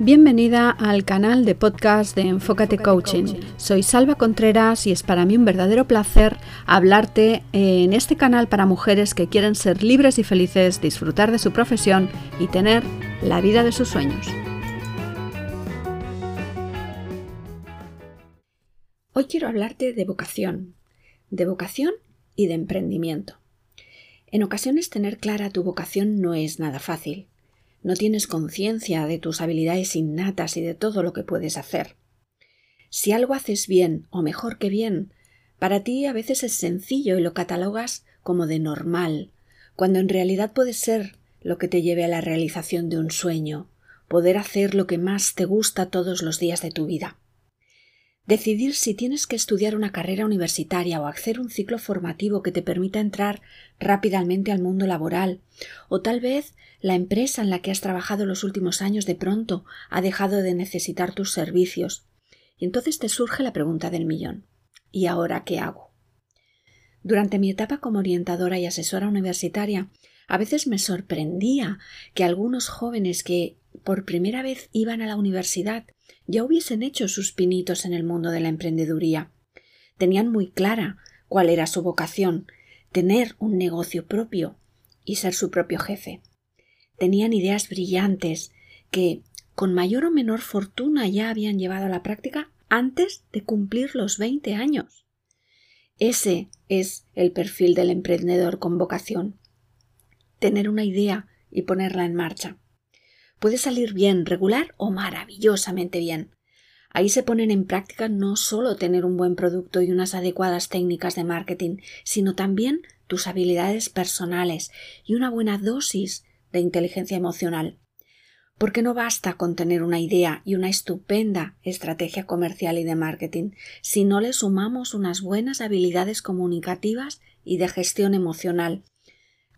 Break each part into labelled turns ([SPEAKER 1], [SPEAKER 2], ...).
[SPEAKER 1] Bienvenida al canal de podcast de Enfócate Coaching. Soy Salva Contreras y es para mí un verdadero placer hablarte en este canal para mujeres que quieren ser libres y felices, disfrutar de su profesión y tener la vida de sus sueños. Hoy quiero hablarte de vocación, de vocación y de emprendimiento. En ocasiones tener clara tu vocación no es nada fácil no tienes conciencia de tus habilidades innatas y de todo lo que puedes hacer. Si algo haces bien o mejor que bien, para ti a veces es sencillo y lo catalogas como de normal, cuando en realidad puede ser lo que te lleve a la realización de un sueño, poder hacer lo que más te gusta todos los días de tu vida. Decidir si tienes que estudiar una carrera universitaria o hacer un ciclo formativo que te permita entrar rápidamente al mundo laboral, o tal vez la empresa en la que has trabajado los últimos años de pronto ha dejado de necesitar tus servicios. Y entonces te surge la pregunta del millón. ¿Y ahora qué hago? Durante mi etapa como orientadora y asesora universitaria, a veces me sorprendía que algunos jóvenes que por primera vez iban a la universidad ya hubiesen hecho sus pinitos en el mundo de la emprendeduría. Tenían muy clara cuál era su vocación, tener un negocio propio y ser su propio jefe. Tenían ideas brillantes que, con mayor o menor fortuna, ya habían llevado a la práctica antes de cumplir los veinte años. Ese es el perfil del emprendedor con vocación. Tener una idea y ponerla en marcha. Puede salir bien, regular o maravillosamente bien. Ahí se ponen en práctica no solo tener un buen producto y unas adecuadas técnicas de marketing, sino también tus habilidades personales y una buena dosis de inteligencia emocional. Porque no basta con tener una idea y una estupenda estrategia comercial y de marketing, si no le sumamos unas buenas habilidades comunicativas y de gestión emocional.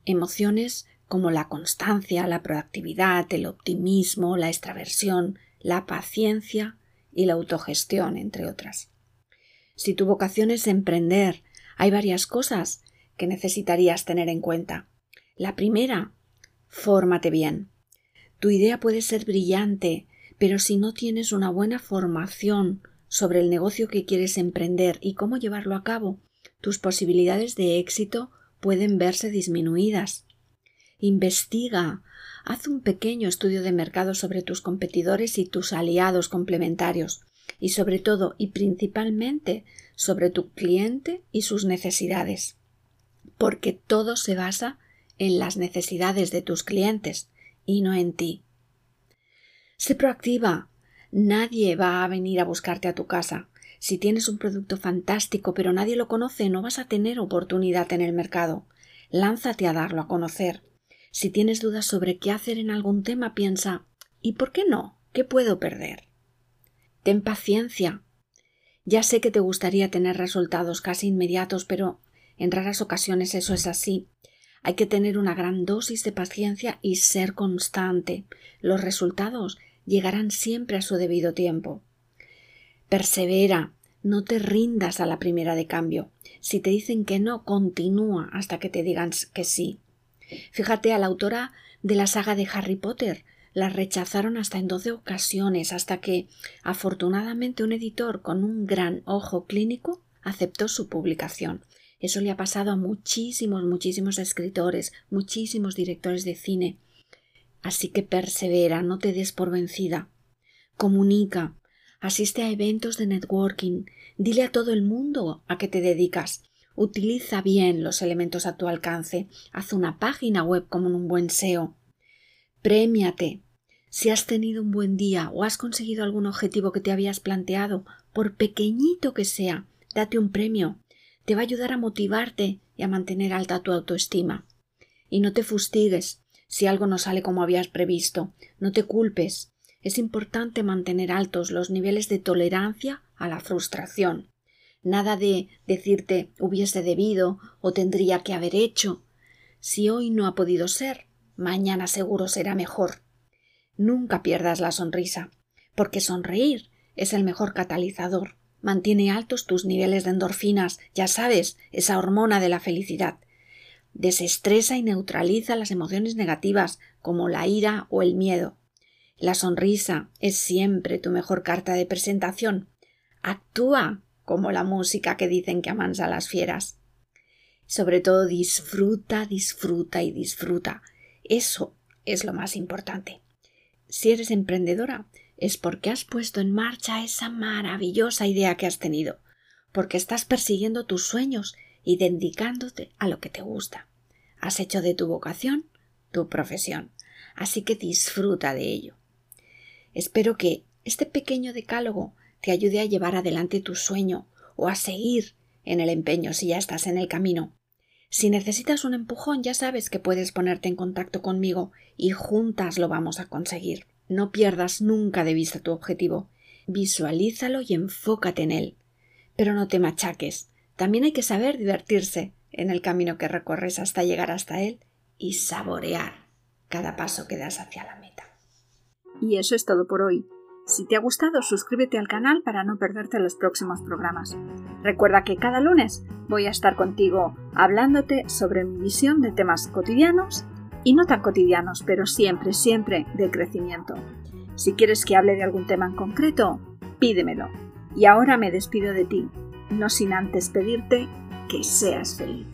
[SPEAKER 1] Emociones como la constancia, la proactividad, el optimismo, la extraversión, la paciencia y la autogestión, entre otras. Si tu vocación es emprender, hay varias cosas que necesitarías tener en cuenta. La primera, fórmate bien. Tu idea puede ser brillante, pero si no tienes una buena formación sobre el negocio que quieres emprender y cómo llevarlo a cabo, tus posibilidades de éxito pueden verse disminuidas. Investiga, haz un pequeño estudio de mercado sobre tus competidores y tus aliados complementarios, y sobre todo y principalmente sobre tu cliente y sus necesidades, porque todo se basa en las necesidades de tus clientes y no en ti. Sé proactiva. Nadie va a venir a buscarte a tu casa. Si tienes un producto fantástico pero nadie lo conoce, no vas a tener oportunidad en el mercado. Lánzate a darlo a conocer. Si tienes dudas sobre qué hacer en algún tema, piensa ¿y por qué no? ¿Qué puedo perder? Ten paciencia. Ya sé que te gustaría tener resultados casi inmediatos, pero en raras ocasiones eso es así. Hay que tener una gran dosis de paciencia y ser constante. Los resultados llegarán siempre a su debido tiempo. Persevera, no te rindas a la primera de cambio. Si te dicen que no, continúa hasta que te digan que sí. Fíjate a la autora de la saga de Harry Potter. La rechazaron hasta en doce ocasiones, hasta que, afortunadamente, un editor con un gran ojo clínico aceptó su publicación. Eso le ha pasado a muchísimos, muchísimos escritores, muchísimos directores de cine. Así que persevera, no te des por vencida. Comunica, asiste a eventos de networking, dile a todo el mundo a qué te dedicas. Utiliza bien los elementos a tu alcance. Haz una página web como un buen SEO. Premiate. Si has tenido un buen día o has conseguido algún objetivo que te habías planteado, por pequeñito que sea, date un premio. Te va a ayudar a motivarte y a mantener alta tu autoestima. Y no te fustigues si algo no sale como habías previsto. No te culpes. Es importante mantener altos los niveles de tolerancia a la frustración. Nada de decirte hubiese debido o tendría que haber hecho. Si hoy no ha podido ser, mañana seguro será mejor. Nunca pierdas la sonrisa, porque sonreír es el mejor catalizador. Mantiene altos tus niveles de endorfinas, ya sabes, esa hormona de la felicidad. Desestresa y neutraliza las emociones negativas, como la ira o el miedo. La sonrisa es siempre tu mejor carta de presentación. Actúa como la música que dicen que amansa a las fieras. Sobre todo disfruta, disfruta y disfruta. Eso es lo más importante. Si eres emprendedora, es porque has puesto en marcha esa maravillosa idea que has tenido, porque estás persiguiendo tus sueños y dedicándote a lo que te gusta. Has hecho de tu vocación tu profesión, así que disfruta de ello. Espero que este pequeño decálogo te ayude a llevar adelante tu sueño o a seguir en el empeño si ya estás en el camino. Si necesitas un empujón, ya sabes que puedes ponerte en contacto conmigo y juntas lo vamos a conseguir. No pierdas nunca de vista tu objetivo. Visualízalo y enfócate en él. Pero no te machaques. También hay que saber divertirse en el camino que recorres hasta llegar hasta él y saborear cada paso que das hacia la meta.
[SPEAKER 2] Y eso es todo por hoy. Si te ha gustado, suscríbete al canal para no perderte los próximos programas. Recuerda que cada lunes voy a estar contigo hablándote sobre mi visión de temas cotidianos y no tan cotidianos, pero siempre, siempre de crecimiento. Si quieres que hable de algún tema en concreto, pídemelo. Y ahora me despido de ti, no sin antes pedirte que seas feliz.